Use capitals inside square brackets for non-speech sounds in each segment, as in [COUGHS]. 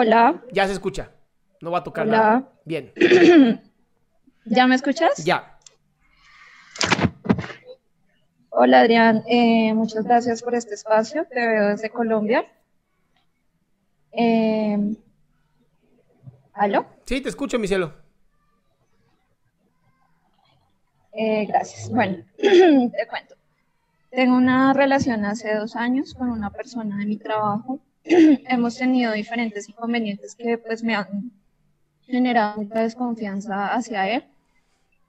Hola, Ya se escucha. No va a tocar Hola. nada. Bien. [CLEARS THROAT] ¿ya me escuchas? Ya. Hola Adrián, Eh, muchas gracias por este espacio, te veo desde Colombia. Eh, ¿Aló? Sí, te escucho, mi cielo. Eh, gracias. Bueno, [CLEARS THROAT] te cuento. Tengo una relación hace dos años con una persona de mi trabajo. [COUGHS] Hemos tenido diferentes inconvenientes que pues me han generado mucha desconfianza hacia él.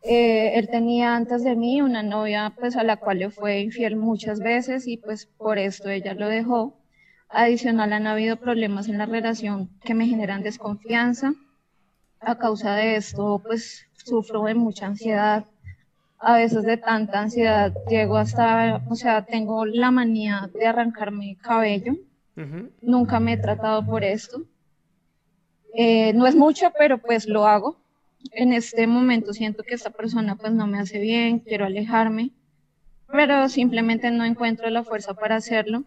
Eh, él tenía antes de mí una novia pues a la cual le fue infiel muchas veces y pues por esto ella lo dejó. Adicional han habido problemas en la relación que me generan desconfianza. A causa de esto pues sufro de mucha ansiedad. A veces de tanta ansiedad llego hasta, o sea, tengo la manía de arrancarme cabello. Nunca me he tratado por esto. Eh, no es mucho, pero pues lo hago. En este momento siento que esta persona pues no me hace bien, quiero alejarme, pero simplemente no encuentro la fuerza para hacerlo,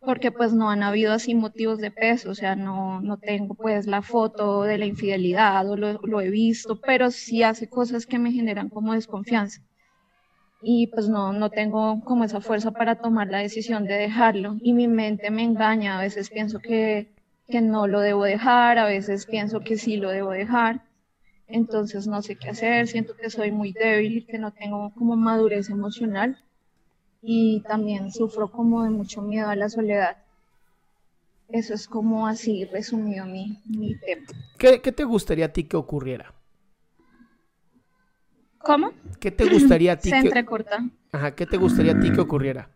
porque pues no han habido así motivos de peso, o sea, no, no tengo pues la foto de la infidelidad o lo, lo he visto, pero sí hace cosas que me generan como desconfianza. Y pues no, no tengo como esa fuerza para tomar la decisión de dejarlo. Y mi mente me engaña, a veces pienso que, que no lo debo dejar, a veces pienso que sí lo debo dejar. Entonces no sé qué hacer, siento que soy muy débil, que no tengo como madurez emocional y también sufro como de mucho miedo a la soledad. Eso es como así resumido mi, mi tema. ¿Qué, qué te gustaría a ti que ocurriera? ¿Cómo? ¿Qué te gustaría a ti Se que... entrecorta. Ajá, ¿qué te gustaría a ti que ocurriera?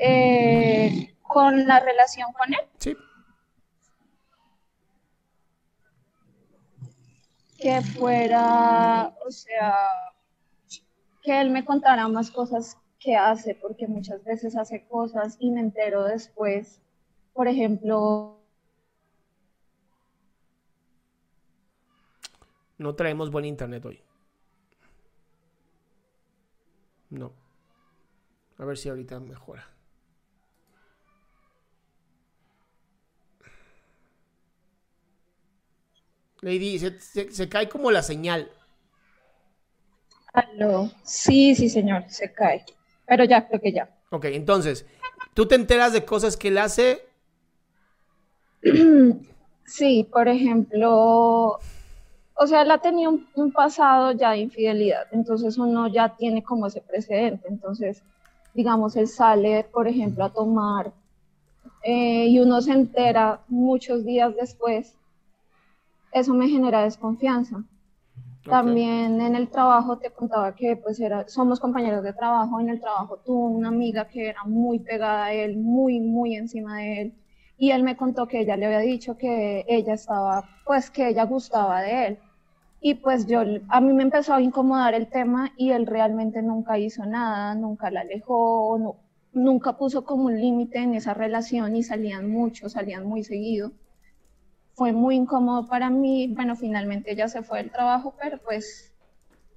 Eh, con la relación con él, Sí. que fuera, o sea, que él me contara más cosas que hace, porque muchas veces hace cosas y me entero después. Por ejemplo, No traemos buen internet hoy. No. A ver si ahorita mejora. Lady, se, se- se cae como la señal. aló. Sí, sí, señor, se cae. Pero ya, creo que ya. Ok, entonces, tú te enteras de cosas que él hace. [CLEARS THROAT] Sí, por ejemplo, o sea, él ha tenido un, un pasado ya de infidelidad, entonces uno ya tiene como ese precedente. Entonces, digamos, él sale, por ejemplo, a tomar eh, y uno se entera muchos días después, eso me genera desconfianza. También en el trabajo te contaba que pues era, somos compañeros de trabajo, en el trabajo tuvo una amiga que era muy pegada a él, muy, muy encima de él, y él me contó que ella le había dicho que ella estaba, pues que ella gustaba de él. Y pues yo, a mí me empezó a incomodar el tema y él realmente nunca hizo nada, nunca la alejó, no, nunca puso como un límite en esa relación y salían mucho, salían muy seguido fue muy incómodo para mí. Bueno, finalmente ella se fue del trabajo, pero pues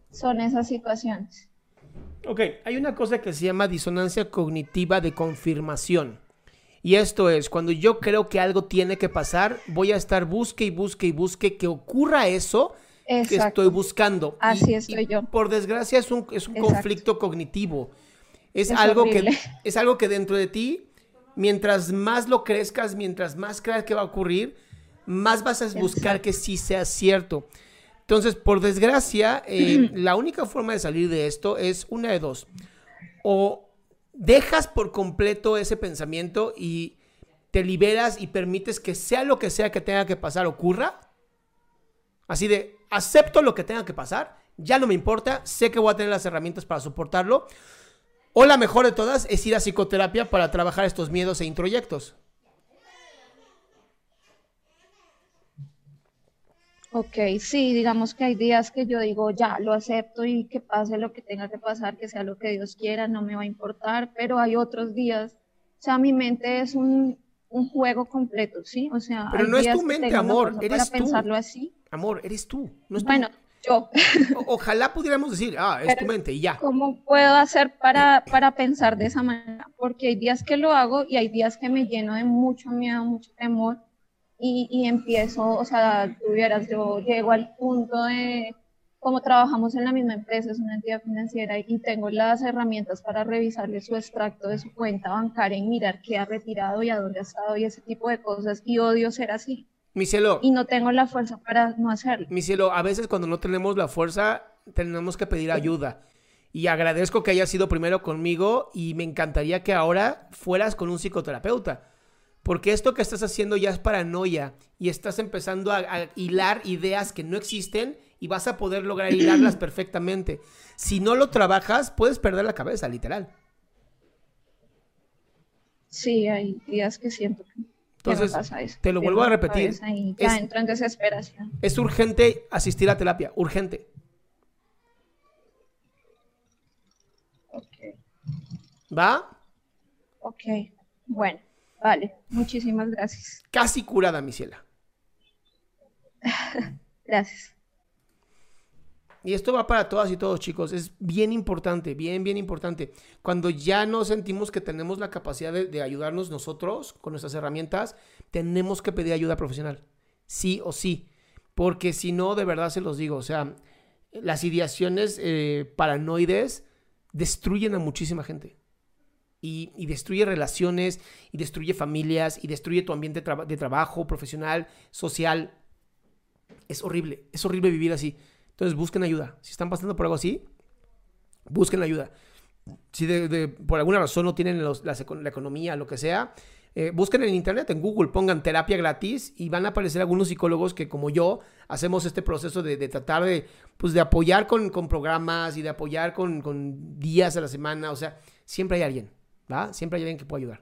son esas situaciones. Ok, hay una cosa que se llama disonancia cognitiva de confirmación. Y esto es, cuando yo creo que algo tiene que pasar, voy a estar busque y busque y busque que ocurra eso que estoy buscando. Así Y- estoy y yo. Por desgracia es un, es un conflicto cognitivo. Es, Es algo que, [LAUGHS] es algo que dentro de ti, mientras más lo crezcas, mientras más creas que va a ocurrir, más vas a buscar que sí sea cierto. Entonces, por desgracia, eh, [CLEARS THROAT] la única forma de salir de esto es una de dos. O dejas por completo ese pensamiento y te liberas y permites que sea lo que sea que tenga que pasar ocurra. Así de, acepto lo que tenga que pasar, ya no me importa, sé que voy a tener las herramientas para soportarlo. O la mejor de todas es ir a psicoterapia para trabajar estos miedos e introyectos. Ok, sí, digamos que hay días que yo digo, ya, lo acepto y que pase lo que tenga que pasar, que sea lo que Dios quiera, no me va a importar, pero hay otros días, o sea, mi mente es un, un juego completo, ¿sí? O sea, Pero hay no es tu mente, amor, eres para tú. pensarlo así. Amor, eres tú. No es tu- Bueno, yo, O- Ojalá pudiéramos decir, ah, es tu mente y ya. ¿cómo puedo hacer para, para pensar de esa manera? Porque hay días que lo hago y hay días que me lleno de mucho miedo, mucho temor y, y empiezo, o sea, tuvieras, yo llego al punto de, como trabajamos en la misma empresa, es una entidad financiera y tengo las herramientas para revisarle su extracto de su cuenta bancaria y mirar qué ha retirado y a dónde ha estado y ese tipo de cosas y odio ser así Mi cielo, y no tengo la fuerza para no hacerlo. mi cielo, a veces cuando no tenemos la fuerza, tenemos que pedir ayuda. Y agradezco que hayas sido primero conmigo y me encantaría que ahora fueras con un psicoterapeuta. Porque esto que estás haciendo ya es paranoia y estás empezando a, a hilar ideas que no existen y vas a poder lograr hilarlas [CLEARS THROAT] perfectamente. Si no lo trabajas, puedes perder la cabeza, literal. Sí, hay días que siento que, Entonces, pasa eso. te lo vuelvo a repetir. ya Es- entro en desesperación. Es urgente asistir a terapia, urgente. Ok, ¿Va? ok. Bueno, vale. Muchísimas gracias. Casi curada, mi ciela. [LAUGHS] Gracias. Y esto va para todas y todos, chicos. Es bien importante, bien, bien importante. Cuando ya no sentimos que tenemos la capacidad de, ayudarnos nosotros con nuestras herramientas, tenemos que pedir ayuda profesional. Sí o sí. Porque si no, de verdad se los digo. O sea, las ideaciones eh, paranoides destruyen a muchísima gente. Y, destruye relaciones, y destruye familias, y destruye tu ambiente de trabajo, profesional, social. Es horrible, es horrible vivir así. Entonces busquen ayuda. Si están pasando por algo así, busquen ayuda. Si de- por alguna razón no tienen la economía, lo que sea, eh, busquen en internet, en Google, pongan terapia gratis y van a aparecer algunos psicólogos que como yo hacemos este proceso de, de tratar de, pues, de apoyar con, con programas y de apoyar con, con días a la semana. O sea, siempre hay alguien, ¿va? Siempre hay alguien que pueda ayudar.